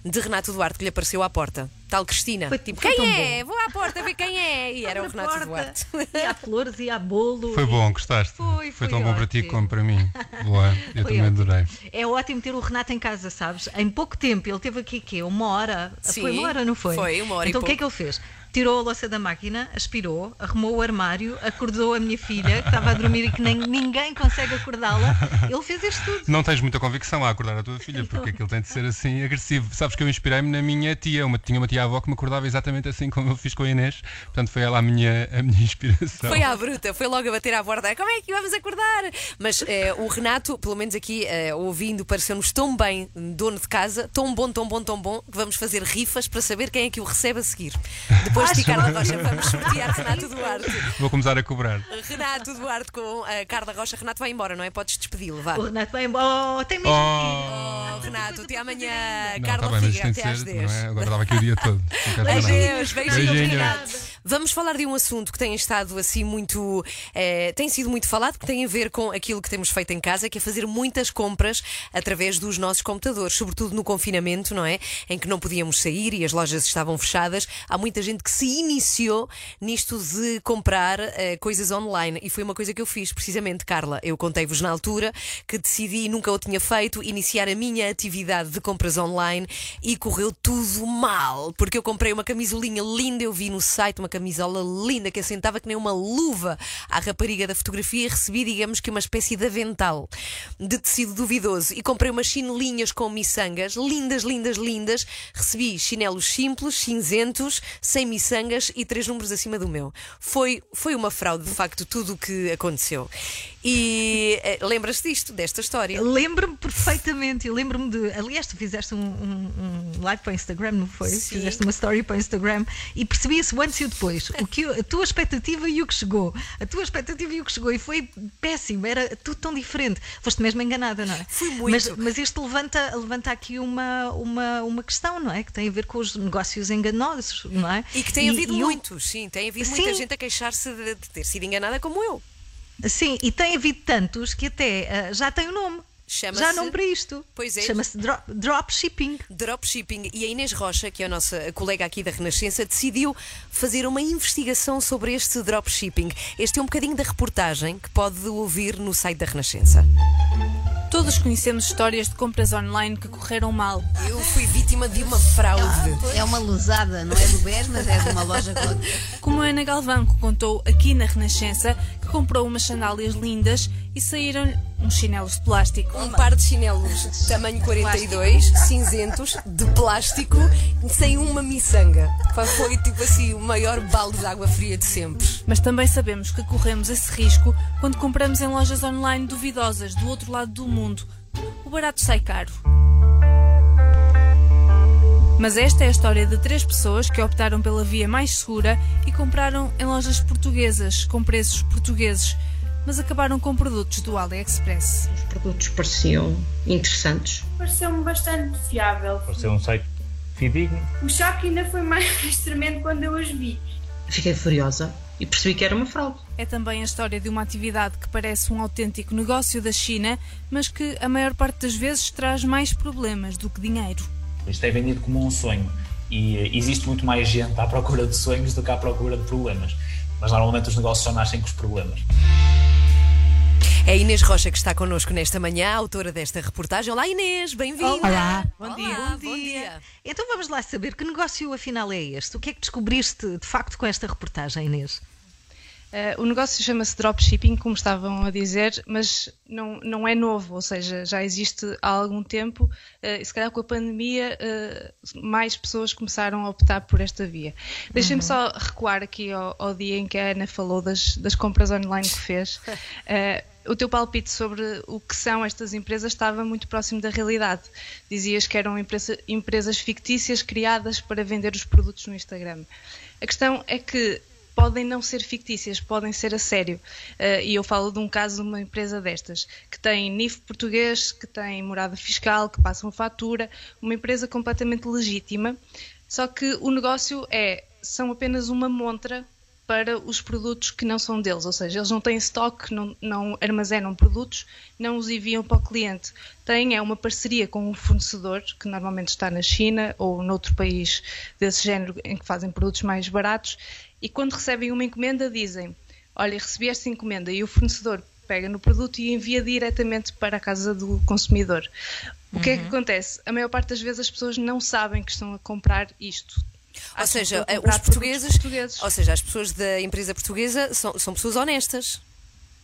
de Renato Duarte, que lhe apareceu à porta. Tal Cristina. Foi- tipo, foi quem é? Vou à porta ver quem é. E era o Renato porta. Duarte. E há flores e há bolo. Foi e- bom, gostaste? Foi, foi tão bom para ti ótimo. como para mim. Boa, eu Foi também ótimo. adorei. É ótimo ter o Renato em casa, sabes? Em pouco tempo, ele teve aqui quê? Uma hora? Sim, foi uma hora, não foi? foi uma hora e Então o que é que ele fez? Tirou a louça da máquina, aspirou, arrumou o armário, acordou a minha filha, que estava a dormir e que nem, ninguém consegue acordá-la. Ele fez isto tudo. Não tens muita convicção a acordar a tua filha, porque aquilo tem de ser assim agressivo. Sabes que eu inspirei-me na minha tia. Uma, tinha uma tia-avó que me acordava exatamente assim como eu fiz com a Inês. Portanto, foi ela a minha, a minha inspiração. Foi à bruta, foi logo a bater à borda. Como é que vamos acordar? Mas eh, o Renato, pelo menos aqui eh, ouvindo, pareceu-nos tão bem, dono de casa, tão bom, tão bom, tão bom, que vamos fazer rifas para saber quem é que o recebe a seguir. Depois de Carla Rocha, vamos sortear Renato Duarte. Vou começar a cobrar. Renato Duarte com a Carla Rocha. Renato vai embora, não é? Podes despedi-lo, vá. O Renato vai embora. Oh, tem mesmo Oh. Oh, Renato, até amanhã. Não, Carla tá bem, Figa, até às ser, 10. não é? Agora estava aqui o dia todo. Beijinhos, beijinhos, Beijinho. obrigado. Vamos falar de um assunto que tem estado assim muito. eh, tem sido muito falado, que tem a ver com aquilo que temos feito em casa, que é fazer muitas compras através dos nossos computadores, sobretudo no confinamento, não é? Em que não podíamos sair e as lojas estavam fechadas. Há muita gente que se iniciou nisto de comprar eh, coisas online e foi uma coisa que eu fiz, precisamente, Carla. Eu contei-vos na altura que decidi, nunca o tinha feito, iniciar a minha atividade de compras online e correu tudo mal, porque eu comprei uma camisolinha linda, eu vi no site uma camisola linda que assentava que nem uma luva à rapariga da fotografia e recebi, digamos que uma espécie de avental de tecido duvidoso e comprei umas chinelinhas com miçangas, lindas, lindas, lindas. Recebi chinelos simples, cinzentos, sem miçangas e três números acima do meu. Foi, foi uma fraude, de facto, tudo o que aconteceu. E eh, lembras-te disto, desta história? Lembro-me perfeitamente. Eu lembro-me de. Aliás, tu fizeste um, um- um live para o Instagram, não foi? Sim. Fizeste uma story para o Instagram e percebia-se o antes e o depois. O que, a tua expectativa e o que chegou. A tua expectativa e o que chegou. E foi péssimo. Era tudo tão diferente. Foste mesmo enganada, não é? Fui muito. Mas, mas isto levanta, levanta aqui uma, uma, uma questão, não é? Que tem a ver com os negócios enganosos, não é? E que tem havido e eu- muitos, sim, tem havido muita Sim. gente a queixar-se de, de ter sido enganada como eu. Sim, e tem havido tantos que até ah, já tem o nome. Chama-se- Já nome para isto. Pois é. Chama-se drop, dropshipping. Dropshipping e a Inês Rocha, que é a nossa colega aqui da Renascença, decidiu fazer uma investigação sobre este dropshipping. Este é um bocadinho da reportagem que pode ouvir no site da Renascença. Todos conhecemos histórias de compras online que correram mal. Eu fui vítima de uma fraude. É uma lusada, não é do BES, mas é de uma loja qualquer. Como a Ana Galvão que contou aqui na Renascença comprou umas sandálias lindas e saíram uns chinelos de plástico. Um par de chinelos tamanho 42, cinzentos, de plástico, sem uma miçanga. Foi tipo assim o maior balde de água fria de sempre. Mas também sabemos que corremos esse risco quando compramos em lojas online duvidosas do outro lado do mundo. O barato sai caro. Mas esta é a história de três pessoas que optaram pela via mais segura e compraram em lojas portuguesas, com preços portugueses. mas acabaram com produtos do AliExpress. Os produtos pareciam interessantes. Pareceu-me bastante fiável. Pareceu um site fidedigno. O choque ainda foi mais tremendo quando eu os vi. Fiquei furiosa e percebi que era uma fraude. É também a história de uma atividade que parece um autêntico negócio da China, mas que a maior parte das vezes traz mais problemas do que dinheiro. Isto é vendido como um sonho e eh, existe muito mais gente à procura de sonhos do que à procura de problemas. Mas normalmente os negócios só nascem com os problemas. É a Inês Rocha que está connosco nesta manhã, autora desta reportagem. Olá Inês, bem-vinda. Olá. Bom Olá, dia. bom dia. Então vamos lá saber que negócio afinal é este? O que é que descobriste de facto com esta reportagem, Inês? Uh, o negócio chama-se dropshipping, como estavam a dizer, mas não, não é novo, ou seja, já existe há algum tempo uh, e se calhar com a pandemia uh, mais pessoas começaram a optar por esta via. Deixem-me Uhum. só recuar aqui ao, ao dia em que a Ana falou das, das compras online que fez. o teu palpite sobre o que são estas empresas estava muito próximo da realidade. Dizias que eram empresa, empresas fictícias criadas para vender os produtos no Instagram. A questão é que podem não ser fictícias, podem ser a sério. Uh, e eu falo de um caso de uma empresa destas, que tem NIF português, que tem morada fiscal, que passa uma fatura, uma empresa completamente legítima, só que o negócio é, são apenas uma montra para os produtos que não são deles, ou seja, eles não têm estoque, não, não armazenam produtos, não os enviam para o cliente. Têm é uma parceria com um fornecedor, que normalmente está na China ou noutro país desse género em que fazem produtos mais baratos, e quando recebem uma encomenda dizem, olha, recebi esta encomenda, e o fornecedor pega no produto e envia diretamente para a casa do consumidor. O que é que Uhum. acontece? A maior parte das vezes as pessoas não sabem que estão a comprar isto. Ou seja, eh, os portugueses, produtos ou seja, as pessoas da empresa portuguesa são, são pessoas honestas.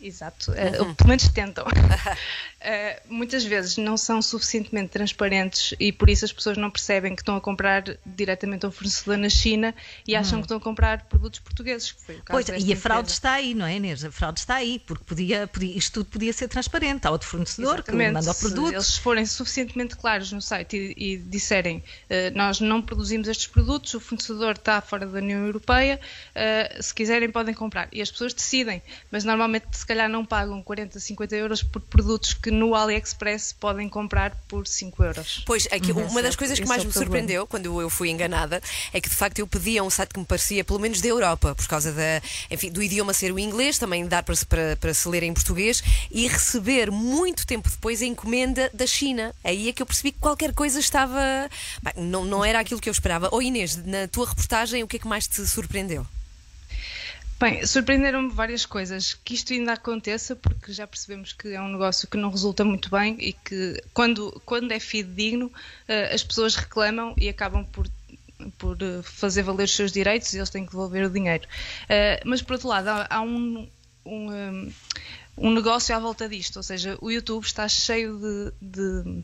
Exato, eh, Uhum. pelo menos tentam. Eh, muitas vezes não são suficientemente transparentes e por isso as pessoas não percebem que estão a comprar diretamente um fornecedor na China e acham Uhum. que estão a comprar produtos portugueses. Que foi o caso Pois, e a fraude empresa. está aí, não é, Inês? A fraude está aí, porque podia, podia- isto tudo podia ser transparente. Há outro fornecedor Exatamente. que manda o Se produto. eles forem suficientemente claros no site e, e disserem eh, nós não produzimos estes produtos, o fornecedor está fora da União Europeia, eh, se quiserem podem comprar. E as pessoas decidem, mas normalmente se calhar não pagam 40, 50 euros por produtos que no AliExpress podem comprar por 5 euros. Pois, aqui, Uhum. uma das Esse coisas é- que esse mais é me problema. surpreendeu quando eu fui enganada é que de facto eu pedia um site que me parecia pelo menos da Europa, por causa da, enfim, do idioma ser o inglês, também dar para, se- para, para se ler em português e receber muito tempo depois a encomenda da China. Aí é que eu percebi que qualquer coisa estava. Bem, não, não era aquilo que eu esperava. Ou Inês, na tua reportagem, o que é que mais te surpreendeu? Bem, surpreenderam-me várias coisas. Que isto ainda aconteça, porque já percebemos que é um negócio que não resulta muito bem e que, quando, quando é fidedigno, eh, as pessoas reclamam e acabam por por eh, fazer valer os seus direitos e eles têm que devolver o dinheiro. Eh, mas, por outro lado, há, um, um, um, um negócio à volta disto, ou seja, o YouTube está cheio de, de,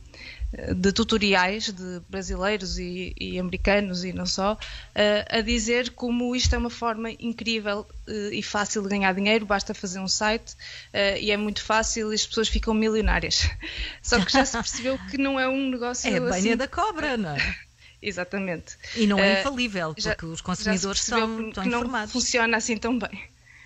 de tutoriais de brasileiros e, e americanos e não só, eh, a dizer como isto é uma forma incrível eh, e fácil de ganhar dinheiro, basta fazer um site eh, e é muito fácil e as pessoas ficam milionárias. Só que já se percebeu que não é um negócio É a banha assim da cobra, não é? Exatamente. E não é infalível, já- porque os já consumidores se percebeu são, que- que não informados. funciona assim tão bem.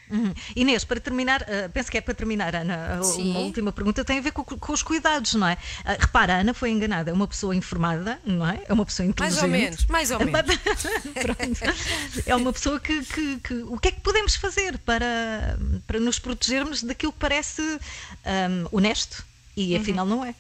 Uhum. Inês, para terminar, uh, penso que é para terminar, Ana, a- Sim. uma última pergunta tem a ver com, com os cuidados, não é? Uh, repara, a Ana foi enganada, é uma pessoa informada, não é? É uma pessoa Mais inteligente. ou menos, mais ou menos. É uma pessoa que, que- que- O que é que podemos fazer para, para nos protegermos daquilo que parece um, honesto e Uhum. afinal não é?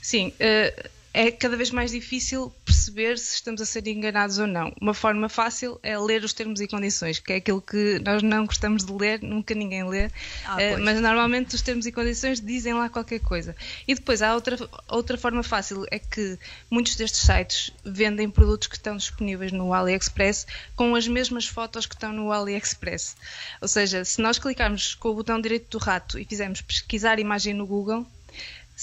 Sim, eh, é cada vez mais difícil perceber se estamos a ser enganados ou não. Uma forma fácil é ler os termos e condições, que é aquilo que nós não gostamos de ler, nunca ninguém lê, Ah, eh, mas normalmente os termos e condições dizem lá qualquer coisa. E depois há outra, outra forma fácil, é que muitos destes sites vendem produtos que estão disponíveis no AliExpress com as mesmas fotos que estão no AliExpress. Ou seja, se nós clicarmos com o botão direito do rato e fizermos pesquisar imagem no Google,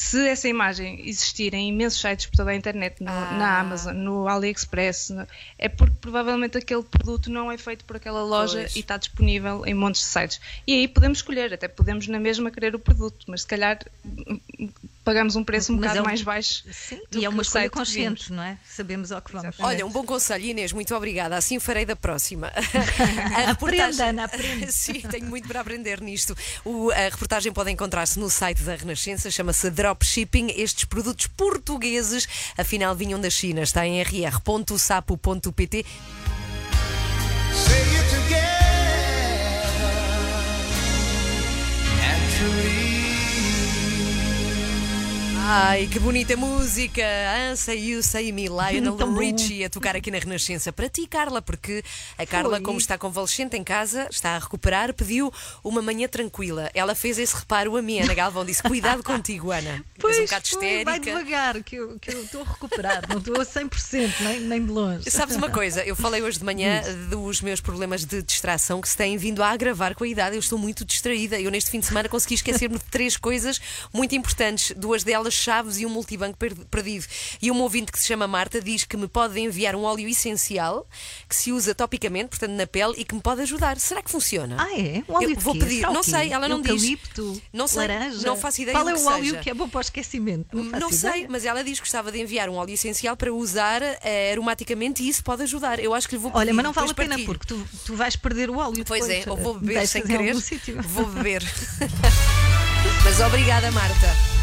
se essa imagem existir em imensos sites por toda a internet, no- Ah. na Amazon, no AliExpress, no- é porque provavelmente aquele produto não é feito por aquela loja Pois. e está disponível em montes de sites. E aí podemos escolher, até podemos na mesma querer o produto, mas se calhar pagamos um preço um Mas bocado é um- mais baixo. Sim, e é uma escolha vimos. consciente, não é? Sabemos ao que vamos. Olha, um bom conselho, Inês, muito obrigada. Assim farei da próxima. A Aprenda, Ana, aprenda. Sim, tenho muito para aprender nisto. O- a reportagem pode encontrar-se no site da Renascença, chama-se Dropshipping. Estes produtos portugueses, afinal, vinham da China. Está em rr.sapo.pt. Say it together. Naturally. Ai, que bonita música! Ah, Say You, Say Me, Lionel Tão. Richie a tocar aqui na Renascença. Para ti, Carla, porque a Carla, Foi. como está convalescente em casa, está a recuperar, pediu uma manhã tranquila. Ela fez esse reparo a mim, Ana Galvão, disse: Cuidado contigo, Ana. Pois, um bocado foi, vai histérica. devagar, que eu que eu estou a recuperar, não estou a 100%, nem, nem de longe. Sabes uma coisa, eu falei hoje de manhã dos meus problemas de distração que se têm vindo a agravar com a idade. Eu estou muito distraída. Eu, neste fim de semana, consegui esquecer-me de três coisas muito importantes. Duas delas, chaves e um multibanco per- perdido. E uma ouvinte que se chama Marta diz que me pode enviar um óleo essencial que se usa topicamente, portanto, na pele e que me pode ajudar. Será que funciona? Ah, é? Um óleo Eu vou pedir. Não sei, ela não diz. Eucalipto, Não sei, laranja? não faço ideia Qual é o óleo seja. que é bom para o esquecimento? Não, faço Não sei, mas ela diz que gostava de enviar um óleo essencial para usar eh, aromaticamente e isso pode ajudar. Eu acho que lhe vou pedir. Olha, mas não vale a pena partilho. porque tu, tu vais perder o óleo Pois depois. é, ou vou beber sem em querer. Vou beber. Mas obrigada, Marta.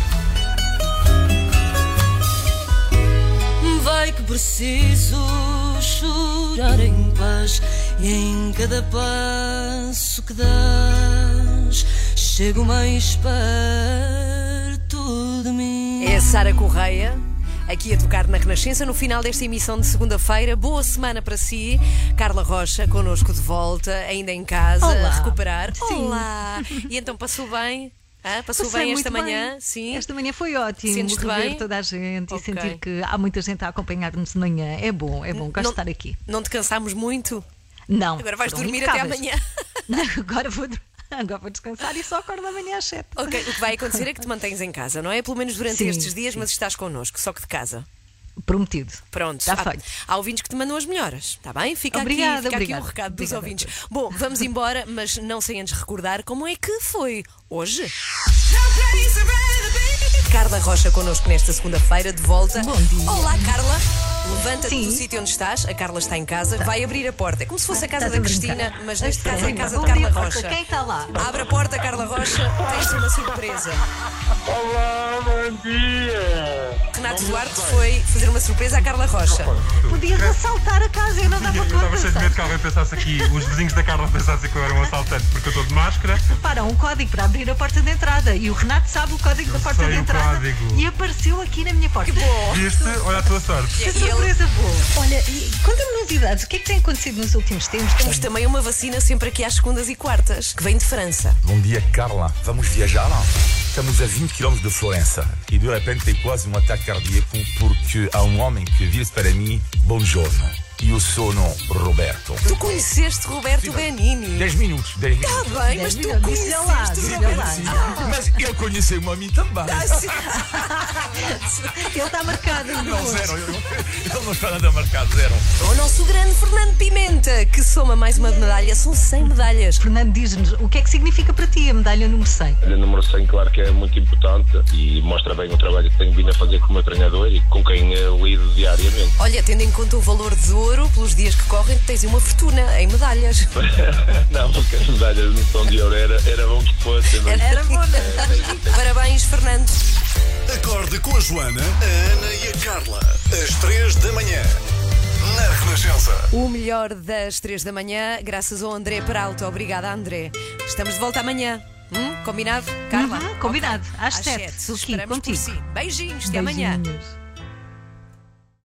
Vai que preciso chorar em paz e em cada passo que dás chego mais perto de mim. É a Sara Correia. Aqui a tocar na Renascença no final desta emissão de segunda-feira. Boa semana para si. Carla Rocha, connosco de volta, ainda em casa, Olá. a recuperar. Sim. Olá! E então passou bem? Hã? Passou Passei bem esta manhã? bem. Sim. Esta manhã foi ótimo. Rever bem? toda a gente Ok. e sentir que há muita gente a acompanhar-nos de manhã. É bom, é bom. Gosto Não- de estar aqui. Não te cansámos muito? Não. Agora vais dormir até amanhã. Não, agora vou, agora vou descansar e só acordo amanhã às 7. Ok, o que vai acontecer é que te mantens em casa, não é? Pelo menos durante Sim, estes dias, sim. mas estás connosco, só que de casa. Prometido. Pronto, Está há, feito. há ouvintes que te mandam as melhoras, está bem? Fica, Obrigada, aqui, fica aqui obrigada. o recado dos Obrigada. ouvintes. Bom, vamos embora, mas não sem antes recordar como é que foi hoje. Carla Rocha connosco nesta segunda-feira, de volta. Bom dia. Olá, Carla. Levanta-te Sim. do sítio onde estás, a Carla está em casa, vai abrir a porta. É como se fosse a casa Estás da. Cristina, mas neste caso é a casa de Carla Rocha. Quem está lá? Abre a porta, Carla Rocha, tens uma surpresa. Olá, bom dia! Renato Duarte foi fazer uma surpresa à Carla Rocha. Podias assaltar a casa, eu não dava Eu estava cheio de medo que alguém pensasse aqui, os vizinhos da Carla pensassem que eu era um assaltante, porque eu estou de máscara. Repara, um código para abrir a porta de entrada e o Renato sabe o código da porta sei de o entrada código. e apareceu aqui na minha porta. Que bom! Viste? Olha a tua sorte. Que surpresa boa! Olha, e conta-me novidades, o que é que tem acontecido nos últimos tempos? Temos também uma vacina sempre aqui às segundas e quartas, que vem de França. Bom dia, Carla. Vamos viajar? Estamos a 20 km de Florença e de repente tem quase um ataque cardíaco porque há um homem que diz para mim: Buongiorno. E eu sou no Roberto. Tu conheceste Roberto Benini. 10 minutos, 10 Está bem, mas tu conheceste lá, o Roberto. lá. Mas ele conheceu-me a mim também. Ah, sim. Ele está marcado. Não, zero. eu- Ele não está nada marcado, zero. O nosso grande Fernando Pimenta, que soma mais uma medalha, são 100 medalhas. Fernando, diz-nos o que é que significa para ti a medalha número 100? O número 100, claro que é muito importante e mostra bem o trabalho que tenho vindo a fazer como treinador e com quem lido diariamente. Olha, tendo em conta o valor de ouro, pelos dias que correm, tens uma fortuna em medalhas. não, porque as medalhas de missão de ouro era, era bom que fosse. mas- Era bom, Parabéns, Fernando. Acorde com a Joana, a Ana e a Carla. Às três da manhã. Na Renascença. O melhor das 3 da manhã, graças ao André Peralta. Obrigada, André. Estamos de volta amanhã. Hum? Combinado? Carla? Uhum, combinado. Ok. Às sete. sete. Aqui, Esperamos contigo. por si. Beijinhos. Até amanhã. Beijinhos.